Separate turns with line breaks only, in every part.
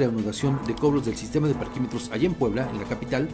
reanudación de cobros del sistema de parquímetros allá en Puebla, en la capital,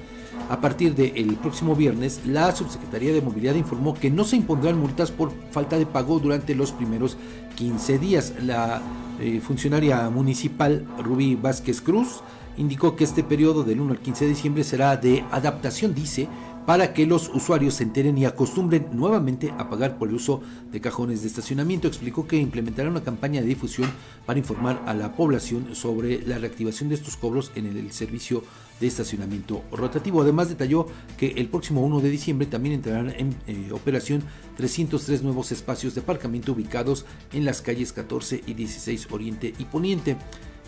a partir del próximo viernes, la Subsecretaría de Movilidad informó que no se impondrán multas por falta de pago durante los primeros 15 días. La eh, funcionaria municipal Rubí Vázquez Cruz indicó que este periodo del 1 al 15 de diciembre será de adaptación, dice, para que los usuarios se enteren y acostumbren nuevamente a pagar por el uso de cajones de estacionamiento. Explicó que implementará una campaña de difusión para informar a la población sobre la reactivación de estos cobros en el servicio de estacionamiento rotativo. Además detalló que el próximo 1 de diciembre también entrarán en eh, operación 303 nuevos espacios de aparcamiento ubicados en las calles 14 y 16 Oriente y Poniente.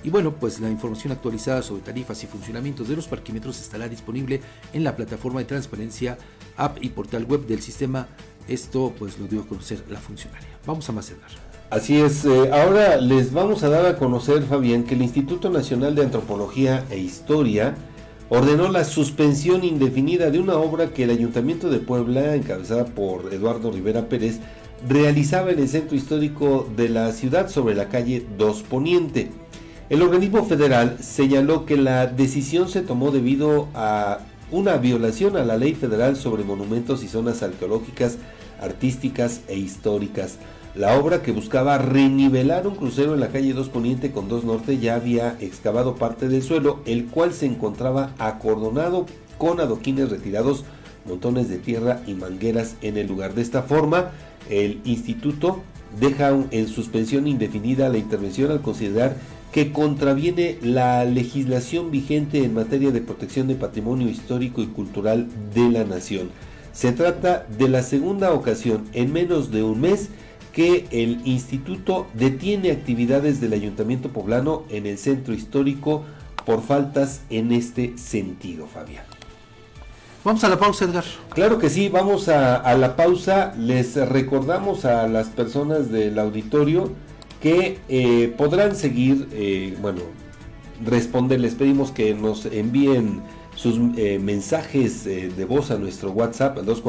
Y bueno, pues la información actualizada sobre tarifas y funcionamientos de los parquímetros estará disponible en la plataforma de transparencia, app y portal web del sistema. Esto pues lo dio a conocer la funcionaria. Vamos a más
Así es, eh, ahora les vamos a dar a conocer, Fabián, que el Instituto Nacional de Antropología e Historia ordenó la suspensión indefinida de una obra que el Ayuntamiento de Puebla, encabezada por Eduardo Rivera Pérez, realizaba en el centro histórico de la ciudad sobre la calle 2 Poniente. El organismo federal señaló que la decisión se tomó debido a una violación a la ley federal sobre monumentos y zonas arqueológicas, artísticas e históricas. La obra que buscaba renivelar un crucero en la calle 2 Poniente con 2 Norte ya había excavado parte del suelo, el cual se encontraba acordonado con adoquines retirados, montones de tierra y mangueras en el lugar. De esta forma, el instituto deja en suspensión indefinida la intervención al considerar que contraviene la legislación vigente en materia de protección de patrimonio histórico y cultural de la nación. Se trata de la segunda ocasión en menos de un mes que el instituto detiene actividades del ayuntamiento poblano en el centro histórico por faltas en este sentido, Fabián.
Vamos a la pausa, Edgar.
Claro que sí, vamos a, la pausa. Les recordamos a las personas del auditorio que eh, podrán seguir, eh, bueno, responder. Les pedimos que nos envíen sus eh, mensajes de voz a nuestro WhatsApp al 242